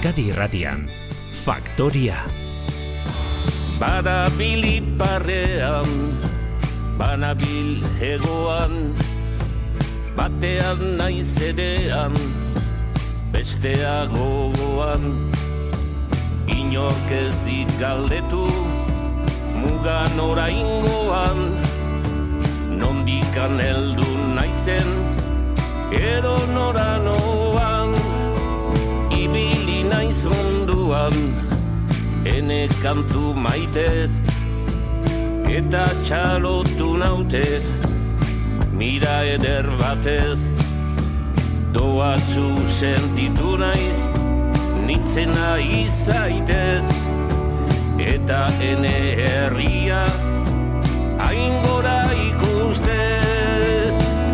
Euskadi Irratian, Faktoria. Banabil iparrean, banabil hegoan, batean naiz edean, bestea gogoan. Inork ez dit galdetu, mugan oraingoan, nondikan heldu naizen, edo noranoan naiz munduan ene kantu maitez eta txalotu naute mira eder batez. Doatzu sentitu naiz nitzena izaitez eta ene herria aingora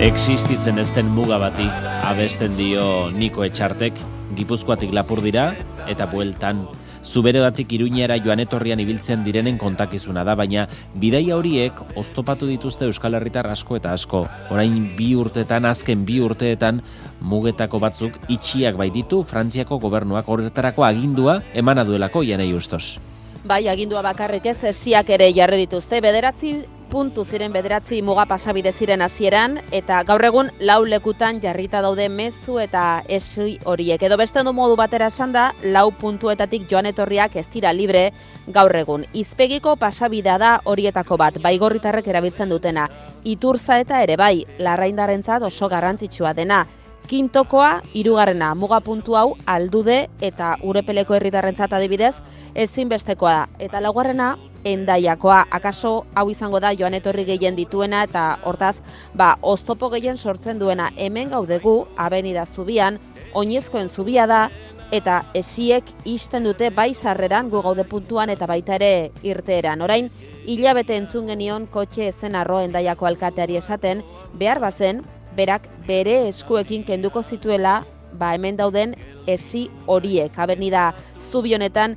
Existitzen ezten muga bati abesten dio Niko Etxartek, Gipuzkoatik lapur dira eta bueltan Zuberedatik iruñera joan etorrian ibiltzen direnen kontakizuna da, baina bidaia horiek oztopatu dituzte Euskal Herritar asko eta asko. Orain bi urteetan, azken bi urteetan, mugetako batzuk itxiak baititu Frantziako gobernuak horretarako agindua emana duelako janei ustos. Bai, agindua bakarrik ez, esiak ere jarri dituzte, bederatzi puntu ziren bederatzi muga pasabide ziren hasieran eta gaur egun lau lekutan jarrita daude mezu eta esi horiek. Edo beste ondo modu batera esan da, lau puntuetatik joan etorriak ez dira libre gaur egun. Izpegiko pasabidea da horietako bat, baigorritarrek erabiltzen dutena. Iturza eta ere bai, larraindarentzat oso garrantzitsua dena. Kintokoa, irugarrena, muga puntu hau aldude eta urepeleko herritarrentzat adibidez, ezinbestekoa da. Eta laugarrena, endaiakoa, akaso hau izango da joan etorri gehien dituena eta hortaz, ba, oztopo gehien sortzen duena hemen gaudegu, abenida zubian, oinezkoen zubia da, eta esiek isten dute bai sarreran gu gaude puntuan eta baita ere irteeran. Orain, hilabete entzun genion kotxe ezen arro endaiako alkateari esaten, behar bazen, berak bere eskuekin kenduko zituela, ba hemen dauden esi horiek, abenida zubionetan,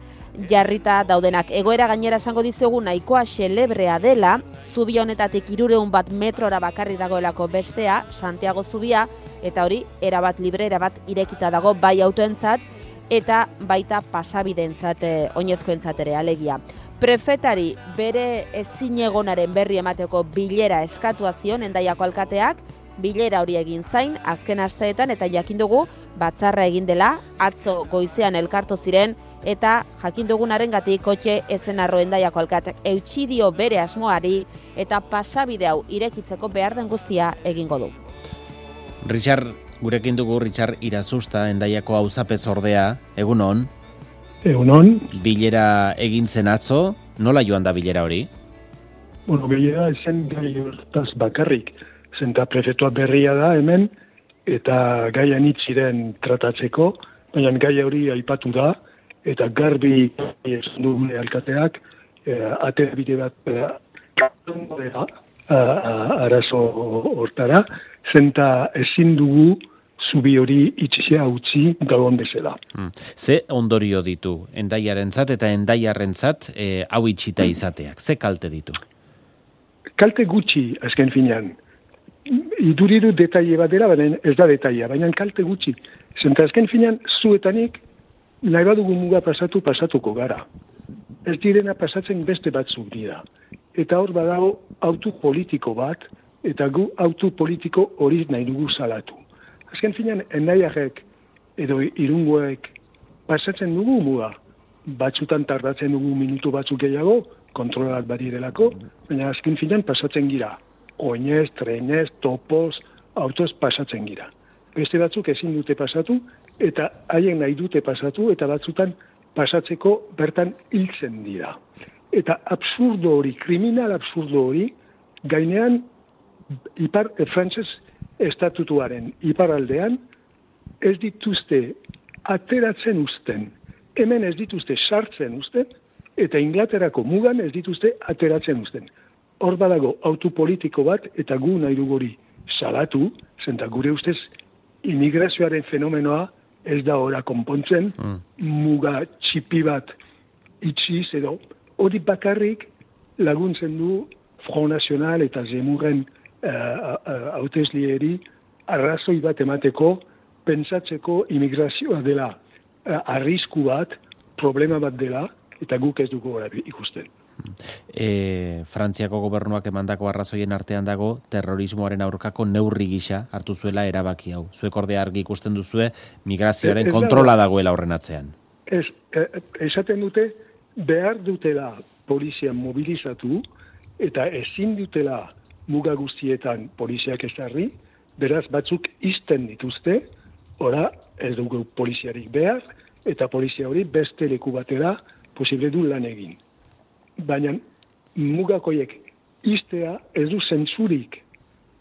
jarrita daudenak. Egoera gainera esango dizugu nahikoa xelebrea dela, zubi honetatik irureun bat metrora bakarri dagoelako bestea, Santiago zubia, eta hori, erabat libre, erabat irekita dago bai autoentzat, eta baita pasabidentzat, eh, oinezkoentzat ere, alegia. Prefetari bere ezin egonaren berri emateko bilera eskatua zion endaiako alkateak, bilera hori egin zain, azken asteetan, eta jakin dugu, batzarra egin dela, atzo goizean elkartu ziren, eta jakin dugunaren gati kotxe ezen arroen daiako alkat eutxidio bere asmoari eta pasabide hau irekitzeko behar den guztia egingo du. Richard, gurekin dugu Richard irazusta endaiako hau ordea, egun hon? Egun hon? Bilera egin zen atzo, nola joan da bilera hori? Bueno, bilera ezen gai hortaz bakarrik, zenta prefetua berria da hemen, eta gaian itziren tratatzeko, baina gai hori aipatu da, eta garbi esan du alkateak eh, ate bide bat eh, arazo hortara, zenta ezin dugu zubi hori itxizia utzi gauan bezala. Hmm. Ze ondorio ditu, endaiaren zat eta endaiaren zat eh, hau itxita izateak, ze kalte ditu? Kalte gutxi, azken finean. Iduriru detaile bat dela, baina ez da detaila, baina kalte gutxi. Zenta azken finean, zuetanik nahi badugu muga pasatu, pasatuko gara. Ez direna pasatzen beste batzuk dira. Eta hor badago autu politiko bat, eta gu autu politiko hori nahi dugu salatu. Azken finean, enaiarek edo irungoek pasatzen dugu muga. Batzutan tardatzen dugu minutu batzuk gehiago, kontrolat badirelako, baina azken finean pasatzen gira. Oinez, trenez, topoz, autoz pasatzen gira. Beste batzuk ezin dute pasatu, eta haien nahi dute pasatu, eta batzutan pasatzeko bertan hiltzen dira. Eta absurdo hori, kriminal absurdo hori, gainean, ipar, e, frantzes estatutuaren iparaldean, ez dituzte ateratzen usten, hemen ez dituzte sartzen usten, eta Inglaterako mugan ez dituzte ateratzen usten. Hor badago autopolitiko bat, eta gu nahi dugori salatu, zenta gure ustez, imigrazioaren fenomenoa ez da ora konpontzen, mm. muga txipi bat itxiz edo, hori bakarrik laguntzen du Front Nacional eta Zemurren uh, arrazoi bat emateko, pentsatzeko imigrazioa dela arrisku bat, problema bat dela, eta guk ez dugu ikusten. E, Frantziako gobernuak emandako arrazoien artean dago terrorismoaren aurkako neurri gisa hartu zuela erabaki hau. Zuek orde argi ikusten duzue migrazioaren kontrola dagoela horren atzean. Ez, e, esaten dute behar dutela polizia mobilizatu eta ezin dutela muga guztietan poliziak ezarri, beraz batzuk izten dituzte, ora ez dugu poliziarik behar, eta polizia hori beste leku batera posible du lan egin. Baina mugakoiek iztea ez du zentzurik,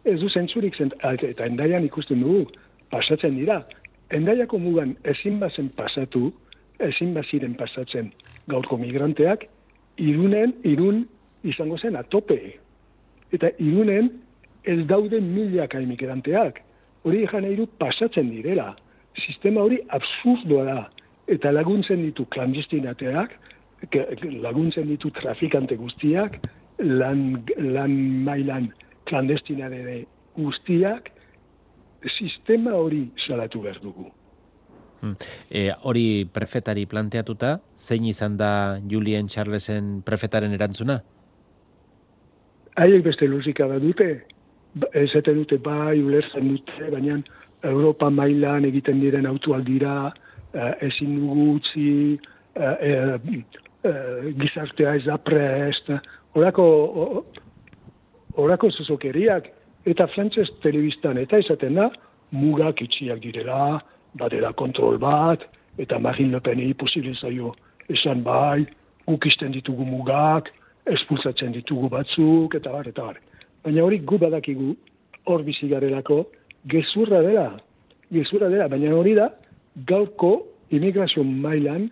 ez du zentzurik, zent, eta endaian ikusten dugu, pasatzen dira. Endaiako mugan ezin bazen pasatu, ezin baziren pasatzen gaurko migranteak, irunen, irun izango zen atope. Eta irunen ez daude milaka emigranteak. Hori nahi pasatzen direla. Sistema hori absurdoa da. Eta laguntzen ditu klandestinateak, laguntzen ditu trafikante guztiak, lan, lan mailan klandestinare guztiak, sistema hori salatu behar dugu. Hmm. E, hori prefetari planteatuta, zein izan da Julien Charlesen prefetaren erantzuna? Haiek beste luzika bat dute, ba, esaten dute bai, ulertzen dute, baina Europa mailan egiten diren autualdira, eh, ezin dugu utzi, eh, eh, gizartea ez da prest, horako, horako zuzokeriak, eta frantzez telebistan, eta esaten da, mugak itxiak direla, badera kontrol bat, eta Marine Le Peni posibilizaio esan bai, guk izten ditugu mugak, espulsatzen ditugu batzuk, eta bar, eta bar. Baina hori gu badakigu, hor bizi garelako, gezurra dela, gezurra dela, baina hori da, gaurko immigrazio mailan,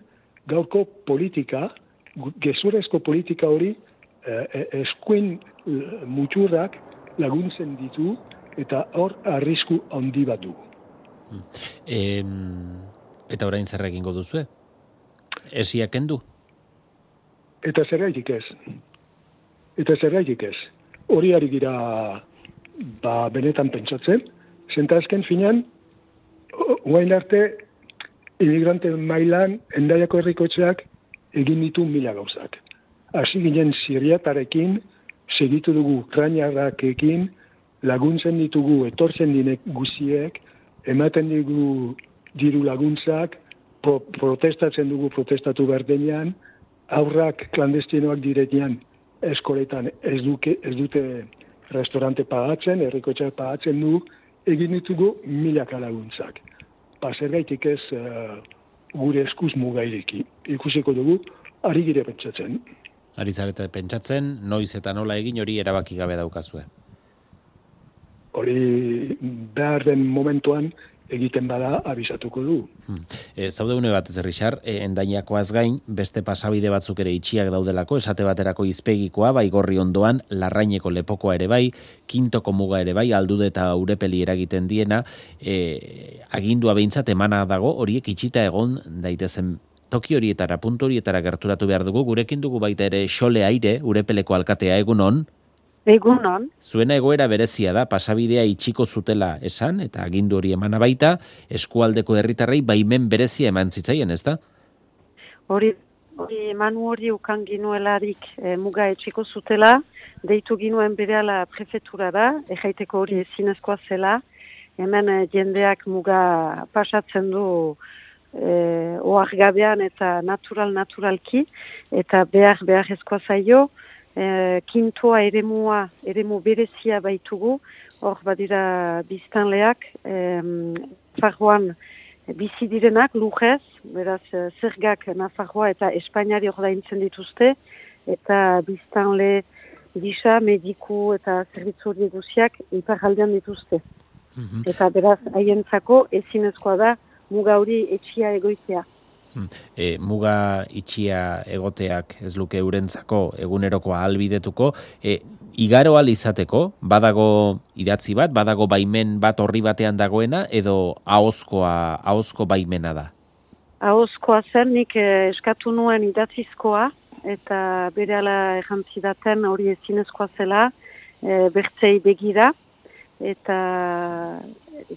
gaurko politika, gezurrezko politika hori, eh, eh eskuin eh, muturrak laguntzen ditu, eta hor arrisku handi bat dugu. E, eta orain zer egingo duzu? Esia kendu? Eta zergaitik ez. Eta zergaitik ez. Hori ari gira ba, benetan pentsatzen. Zenta azken finan, guain arte, imigrante mailan, endaiako herrikotxeak egin ditu mila gauzak. Hasi ginen siriatarekin, segitu dugu ukrainiarrakekin, laguntzen ditugu etortzen dinek guziek, ematen digu diru laguntzak, pro, protestatzen dugu protestatu berdenean, aurrak klandestinoak direnean eskoletan ez, duke, ez dute restaurante pagatzen, errikotxak pagatzen du, egin ditugu milaka laguntzak. Paser gaitik ez uh, gure eskuz mugairiki. Ikusiko dugu, ari gire pentsatzen. Ari zarete pentsatzen, noiz eta nola egin hori erabaki gabe daukazue hori behar den momentuan egiten bada abisatuko du. Hmm. E, zaude une bat ez Richard, e, endainakoaz gain, beste pasabide batzuk ere itxiak daudelako, esate baterako izpegikoa, bai gorri ondoan, larraineko lepokoa ere bai, kintoko muga ere bai, aldude eta urepeli eragiten diena, e, agindua behintzat emana dago, horiek itxita egon daitezen toki horietara, puntu horietara gerturatu behar dugu, gurekin dugu baita ere xole aire, urepeleko alkatea egunon, Egunon. Zuena egoera berezia da, pasabidea itxiko zutela esan, eta agindu hori emana baita, eskualdeko herritarrei baimen berezia eman zitzaien, ez da? Hori, hori emanu hori ukan ginuelarik e, muga etxiko zutela, deitu ginuen bereala prefetura da, ejaiteko hori ezinezkoa zela, hemen e, jendeak muga pasatzen du e, oargabean eta natural-naturalki, eta behar behar ezkoa zaio, e, kintoa eremua, eremu berezia baitugu, hor badira biztanleak, e, farroan bizi direnak, lujez, beraz eh, zergak Nafarroa eta Espainiari hor daintzen dituzte, eta biztanle gisa, mediku eta zerbitzu hori eguziak ipar dituzte. Mhm. Eta beraz, haientzako ezinezkoa da, muga hori etxia egoitea. E, muga itxia egoteak ez luke urentzako eguneroko ahalbidetuko, e, igaro izateko, badago idatzi bat, badago baimen bat horri batean dagoena, edo ahozkoa, ahozko baimena da? Ahozkoa zen, nik eh, eskatu nuen idatzizkoa, eta bere ala errantzidaten hori ezinezkoa zela, e, bertzei begira, eta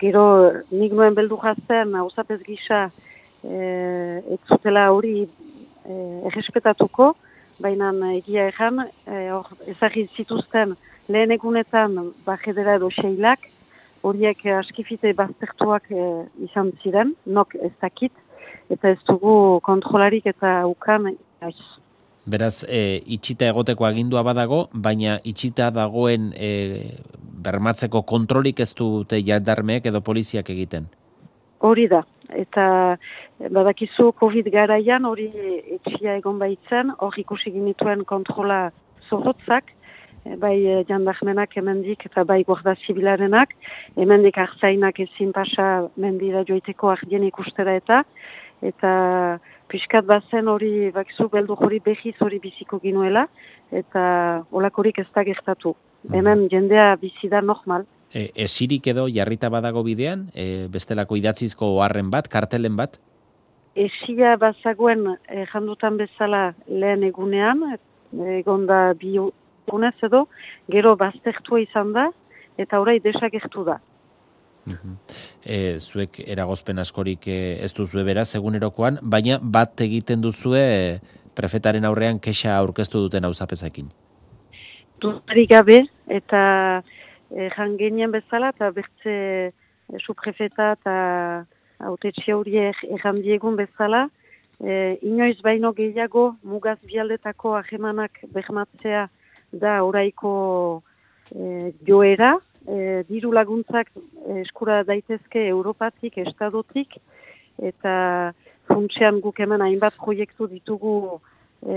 gero nik nuen beldu jazten, hauzapez gisa, e, ez zutela hori e, errespetatuko, baina egia ezan, e, ezagit zituzten lehen egunetan bajedera edo seilak, horiek askifite baztertuak e, izan ziren, nok ez dakit, eta ez dugu kontrolarik eta ukan aiz. Beraz, e, itxita egoteko agindua badago, baina itxita dagoen e, bermatzeko kontrolik ez dute jadarmeek edo poliziak egiten? Hori da, eta badakizu COVID garaian hori etxia egon baitzen, hor ikusi ginituen kontrola zorrotzak, bai jandarmenak emendik eta bai guarda zibilarenak, emendik hartzainak ezin pasa mendira joiteko ardien ikustera eta, eta piskat bazen hori, bakizu, beldu hori behiz hori biziko ginuela, eta olakorik ez da gertatu. Mm. Hemen jendea bizi da normal. E, esirik edo jarrita badago bidean, e, bestelako idatzizko oharren bat, kartelen bat? Esia bazagoen e, jandutan bezala lehen egunean, egon da bi edo, gero baztertua izan da, eta orai desagertu da. E, zuek eragozpen askorik e, ez duzue beraz egunerokoan, baina bat egiten duzue prefetaren aurrean kexa aurkeztu duten auzapezakin. Dutari gabe eta e, jangenien bezala eta bertze e, suprefeta eta autetxe horiek errandiegun bezala, e, inoiz baino gehiago mugaz bialdetako ahemanak behmatzea da oraiko e, joera, e, diru laguntzak eskura daitezke Europatik, Estadotik, eta funtsean guk hemen hainbat proiektu ditugu e,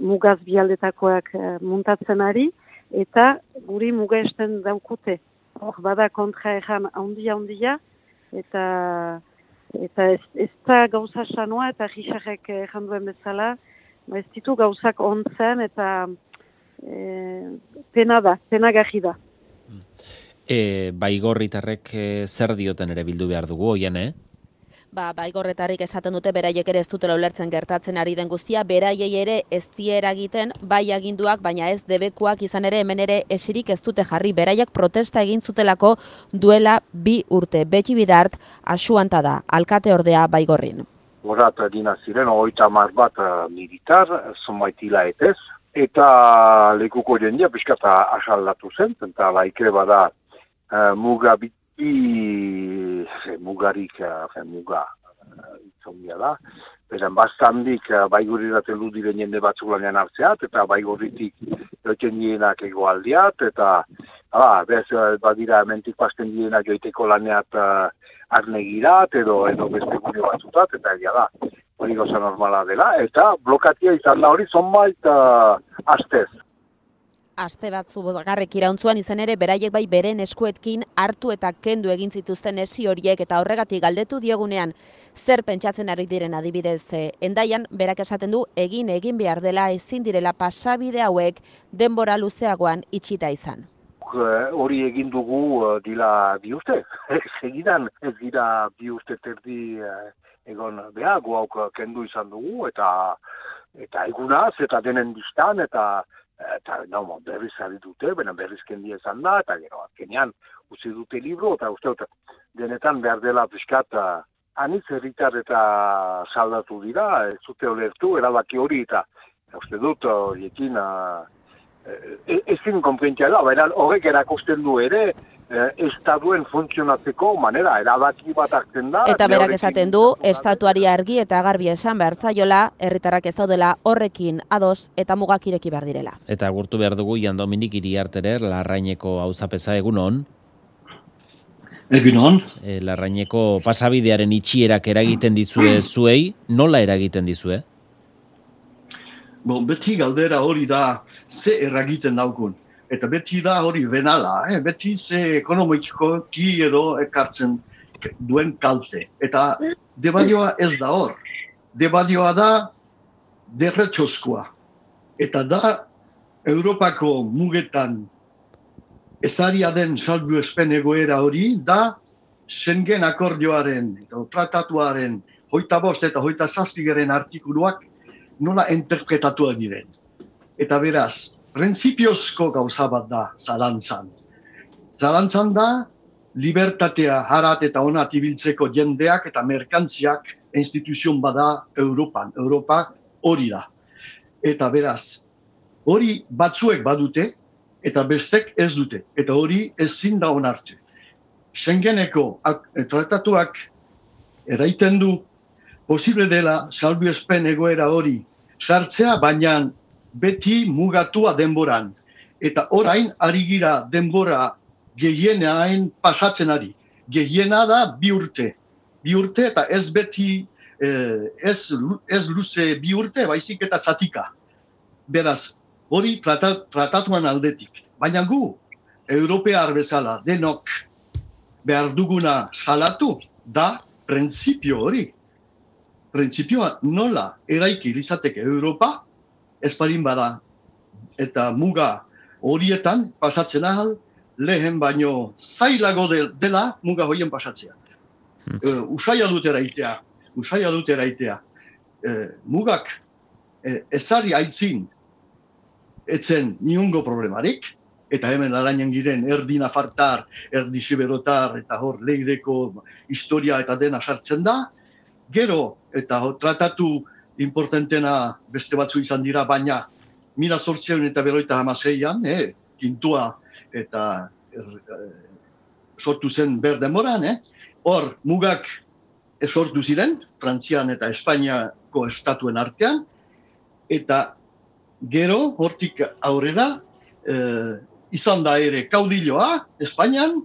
mugaz bialdetakoak e, muntatzen ari, eta guri muga esten daukute. Hor, bada kontra egan handia-handia, eta eta ez, ez da gauza sanoa, eta gixarek egan duen bezala, ba, ez ditu gauzak ontzen, eta e, pena da, pena da. E, baigorritarrek e, zer dioten ere bildu behar dugu, oian, eh? Ba, baigorretarrik esaten dute beraiek ere ez dutela ulertzen gertatzen ari den guztia, beraiei ere ez diera egiten bai aginduak, baina ez debekuak izan ere hemen ere esirik ez dute jarri, beraiek protesta egin zutelako duela bi urte. Beti bidart, asuanta da, alkate ordea baigorrin. Horat, dina ziren, oita mar bat uh, militar, zomaitila etez, eta lekuko jendia, biskata asaldatu zen, eta laikre bada uh, muga biti mugarik uh, muga uh, da. Beran bastandik uh, baiguriraten du diren jende batzuk lanean hartzeat, eta baigurritik joiten dienak egoaldiat, eta hala, bez, badira mentik pasten dienak joiteko laneat uh, arnegirat, edo, edo beste gure batzutat, eta egia da, hori goza normala dela, eta blokatia izan da hori zonbait uh, astez aste batzu garrek irauntzuan izan ere beraiek bai beren eskuetkin hartu eta kendu egin zituzten esi horiek eta horregatik galdetu diegunean zer pentsatzen ari diren adibidez eh, endaian berak esaten du egin egin behar dela ezin direla pasabide hauek denbora luzeagoan itxita izan. Eh, hori egin dugu uh, dila bi urte. Segidan ez dira bi urte terdi egon behar, guauk kendu izan dugu eta eta egunaz eta denen distan eta eta no, berriz ari dute, bena berriz kendi ezan da, eta gero, azkenean, uzi dute libro, eta uste dut, denetan behar dela piskat, anitz herritar eta saldatu dira, ez zute olertu, erabaki hori, eta uste dut, horiekin, e, ez fin da, baina horrek erakosten du ere, eh, estaduen funtzionatzeko manera, erabaki bat hartzen da. Eta berak esaten du, estatuari argi eta garbi esan behar zaiola, herritarrak ez daudela horrekin ados eta mugak ireki behar direla. Eta gurtu behar dugu, Jan Dominik iriarterer, larraineko hauzapeza egun hon. Egun hon. E, larraineko pasabidearen itxierak eragiten dizue zuei, nola eragiten dizue? Bon, beti galdera hori da, ze eragiten daukun eta beti da hori benala, eh? beti ze ekonomiko ki edo ekartzen duen kalte. Eta debadioa ez da hor. Debadioa da derretxoskoa. Eta da Europako mugetan ezaria den salbu espen egoera hori da Schengen akordioaren eta tratatuaren hoita bost eta hoita zazpigaren artikuluak nola interpretatua diren. Eta beraz, prinsipiozko gauza bat da zalantzan. Zalantzan da, libertatea harat eta onat ibiltzeko jendeak eta merkantziak instituzion bada Europan. Europa hori da. Eta beraz, hori batzuek badute, eta bestek ez dute. Eta hori ezin da onartu. Schengeneko tratatuak eraiten du posible dela salbu espen egoera hori sartzea, baina beti mugatua denboran. Eta orain ari gira denbora gehienain pasatzen ari. Gehiena da bi urte. Bi urte eta ez beti eh, ez, ez luze bi urte, baizik eta zatika. Beraz, hori tratatuan aldetik. Baina gu, Europear bezala, denok behar duguna salatu, da printzipio hori. Printzipioa nola eraiki izateke Europa, esparin bada, eta muga horietan pasatzen ahal, lehen baino zailago dela muga horien pasatzea. Hmm. Uh, usaila dut eraitea, usaila dut eraitea. Uh, mugak uh, ezari aitzin etzen niungo problemarik, eta hemen arainen giren erdi nafartar, erdi siberotar, eta hor leireko historia eta dena sartzen da, gero, eta hor, tratatu importantena beste batzu izan dira, baina mila sortzeun eta beroita hamaseian, eh, kintua eta er, eh, sortu zen ber demoran, eh? hor mugak sortu ziren, Frantzian eta Espainiako estatuen artean, eta gero, hortik aurrera, e, izan da ere kaudilloa, Espainian,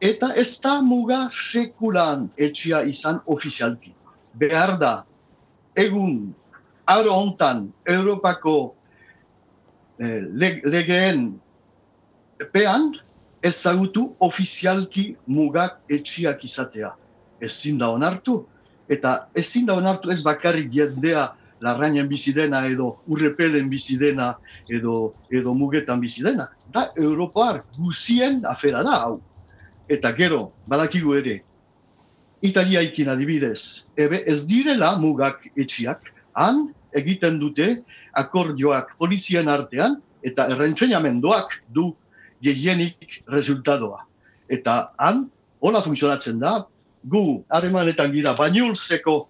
eta ez da muga sekulan etxia izan ofizialki. Behar da, egun, aro hontan, Europako e, legeen pean, ezagutu ofizialki mugak etxiak izatea. Ezin da onartu, eta ezin da onartu ez bakarrik jendea larrainen bizidena edo urrepelen bizidena edo, edo mugetan bizidena. Da, Europar guzien afera da, hau. Eta gero, badakigu ere, Italia ikin adibidez, ebe ez direla mugak etxiak, han egiten dute akordioak polizien artean, eta errentzenamendoak du gehienik resultadoa. Eta han, hola funtzionatzen da, gu harremanetan gira bainulzeko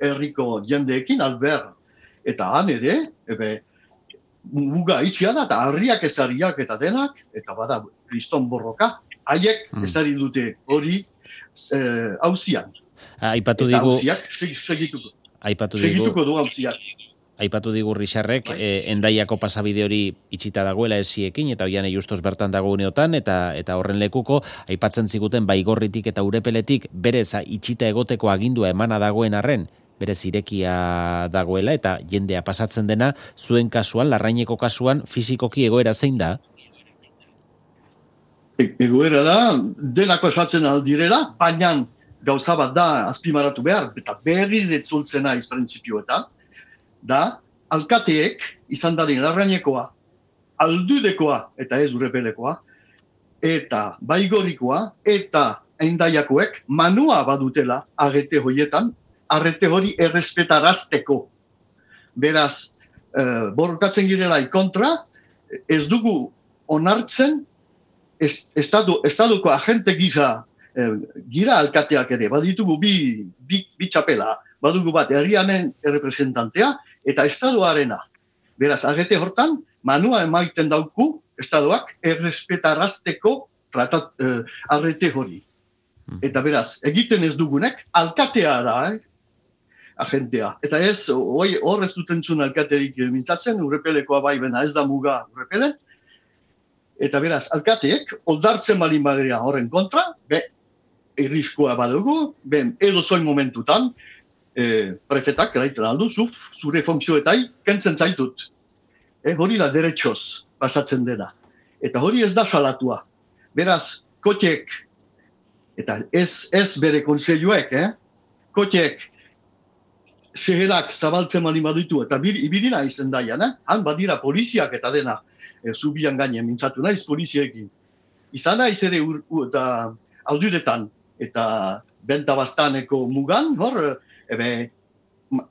herriko jendeekin alber eta han ere ebe muga itxia da eta harriak ezariak eta denak eta bada kriston borroka haiek mm. ezari dute hori hauzian. Eh, aipatu digu segituko. Aipatu digu. Segituko du hauziak. Aipatu digu Rixarrek, bai. eh, endaiako pasabide hori itxita dagoela esiekin, eta oian justos bertan dago uneotan, eta eta horren lekuko, aipatzen ziguten baigorritik eta urepeletik, berez itxita egoteko agindua emana dagoen arren, berez irekia dagoela, eta jendea pasatzen dena, zuen kasuan, larraineko kasuan, fizikoki egoera zein da? E, egoera da, denako esatzen aldirela, baina gauza bat da azpimaratu behar, eta berriz etzultzena izprentzipioetan, da, alkateek izan dadin larrainekoa, aldudekoa eta ez urepelekoa, eta baigorikoa, eta endaiakoek manua badutela agete hoietan, arrete hori errespetarazteko. Beraz, e, borrokatzen girela ikontra, ez dugu onartzen estadu, estaduko agente gisa e, gira alkateak ere, baditugu bi, bi, bi txapela, badugu bat herrianen errepresentantea eta estaduarena. Beraz, agete hortan, manua emaiten dauku estaduak errespetarazteko tratat, eh, arrete hori. Hmm. Eta beraz, egiten ez dugunek, alkatea da, eh? agentea. Eta ez, hor ez duten zuen alkaterik mintzatzen, urrepelekoa bai bena ez da muga urrepele. Eta beraz, alkateek, oldartzen balin baderia horren kontra, be, irriskoa badugu, ben, edo zoin momentutan, e, prefetak eraiten aldu, zuf, zure funtzioetai, kentzen zaitut. E, hori da deretxoz pasatzen dena. Eta hori ez da salatua. Beraz, kotiek, eta ez, ez bere konseiluek, eh? kotiek, seherak zabaltzen mani baditu, eta bir, ibirina izen daian, eh? han badira poliziak eta dena, e, zubian gainen mintzatu naiz poliziekin. Izan naiz ere ur, eta alduretan, eta benta bastaneko mugan, hor, ebe,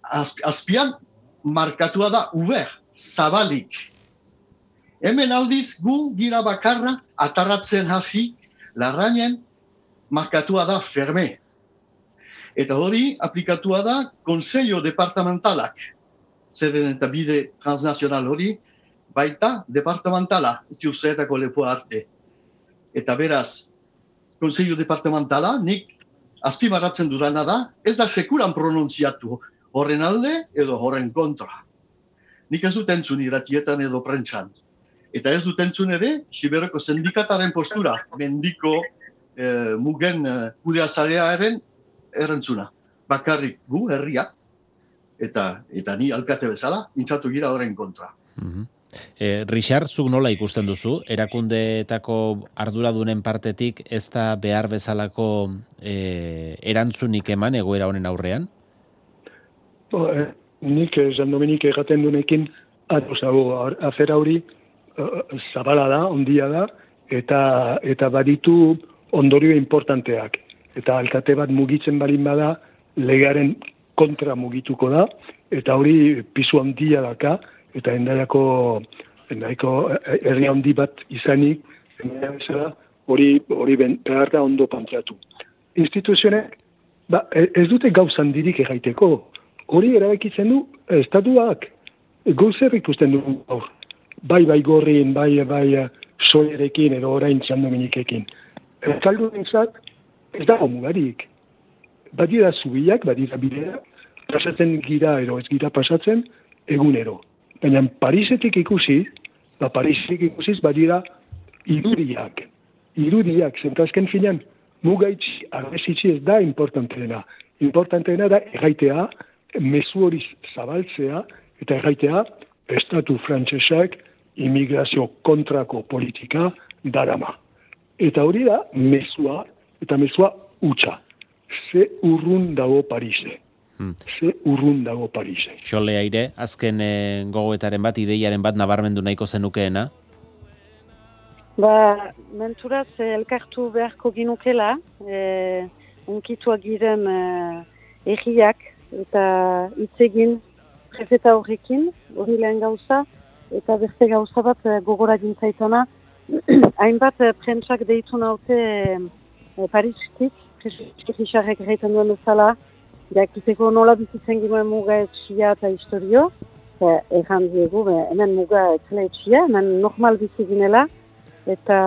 az, azpian markatua da uber, zabalik. Hemen aldiz gu gira bakarra atarratzen hasi larrainen markatua da ferme. Eta hori aplikatua da Konseio Departamentalak, zeren eta bide transnazional hori, baita departamentala, itiuzetako lepo arte. Eta beraz, Konseio Departamentala, nik azpimarratzen dudana da, ez da sekuran pronuntziatu horren alde edo horren kontra. Nik ez dut entzun iratietan edo prentsan. Eta ez dut entzun ere, Siberoko sindikataren postura, mendiko eh, mugen eh, kudea zarearen errentzuna. Bakarrik gu, herria, eta eta ni alkate bezala, mintzatu gira horren kontra. Mm Richard, zuk nola ikusten duzu? Erakundeetako arduradunen partetik ez da behar bezalako e, erantzunik eman egoera honen aurrean? Bo, eh, nik, Jean Dominik erraten dunekin, ados afera hori zabala da, ondia da, eta, eta baditu ondorio importanteak. Eta alkate bat mugitzen balin bada, legaren kontra mugituko da, eta hori pisu handia daka, eta endaiako, endaiako herri handi bat izanik, hori, hori behar da ondo pantratu. Instituzionek, ba, e, ez dute gauzan dirik egaiteko, hori erabekitzen du, estatuak, gauzer ikusten du gaur. Bai, bai gorrin, bai, bai, soerekin edo orain txandominikekin. Ezaldu nintzat, ez dago mugarik badira zubiak, badira bidea, pasatzen gira edo ez gira pasatzen egunero. Baina Parisetik ikusi, ba Parisetik ikusiz badira irudiak. Irudiak, zentazken finan, mugaitzi, arrezitzi ez da importanteena. Importanteena da egaitea, mezu hori zabaltzea, eta egaitea, estatu frantsesak imigrazio kontrako politika darama. Eta hori da, mezua, eta mezua utxa ze urrun dago Parise. Hmm. Ze urrun dago Parise. Xole aire, azken e, gogoetaren bat, ideiaren bat nabarmendu nahiko zenukeena? Ba, menturaz, eh, elkartu beharko ginukela, e, unkituak giren e, egiak, eta itzegin prefeta horrekin, hori lehen gauza, eta beste gauza bat gogora gintzaitona, hainbat prentsak deitu naute e, Paristik, Eskifisarrek egiten duen bezala, jakiteko nola bizitzen ginoen muga etxia eta historio, erran diegu, be, hemen muga etzela etxia, hemen normal bizi ginela, eta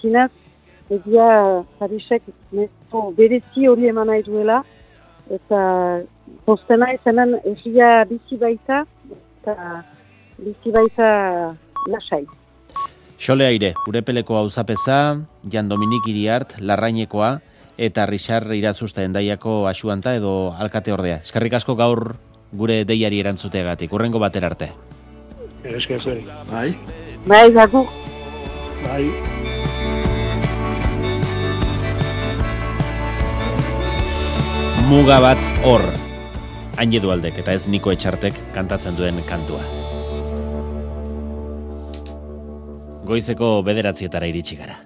zinez, egia Parisek nesko berezi hori eman nahi duela, eta postena ez hemen egia bizi baita, eta bizi baita lasai. Xole aire, urepeleko hau zapeza, Jan Dominik Iriart, Larrainekoa, eta Richard Irazusta endaiako asuanta edo alkate ordea. Eskerrik asko gaur gure deiari erantzuteagatik. Urrengo bater arte. Eskerrik Bai. Bai, gaku. Bai. Muga bat hor. Hain aldek eta ez niko etxartek kantatzen duen kantua. Goizeko bederatzietara iritsi gara.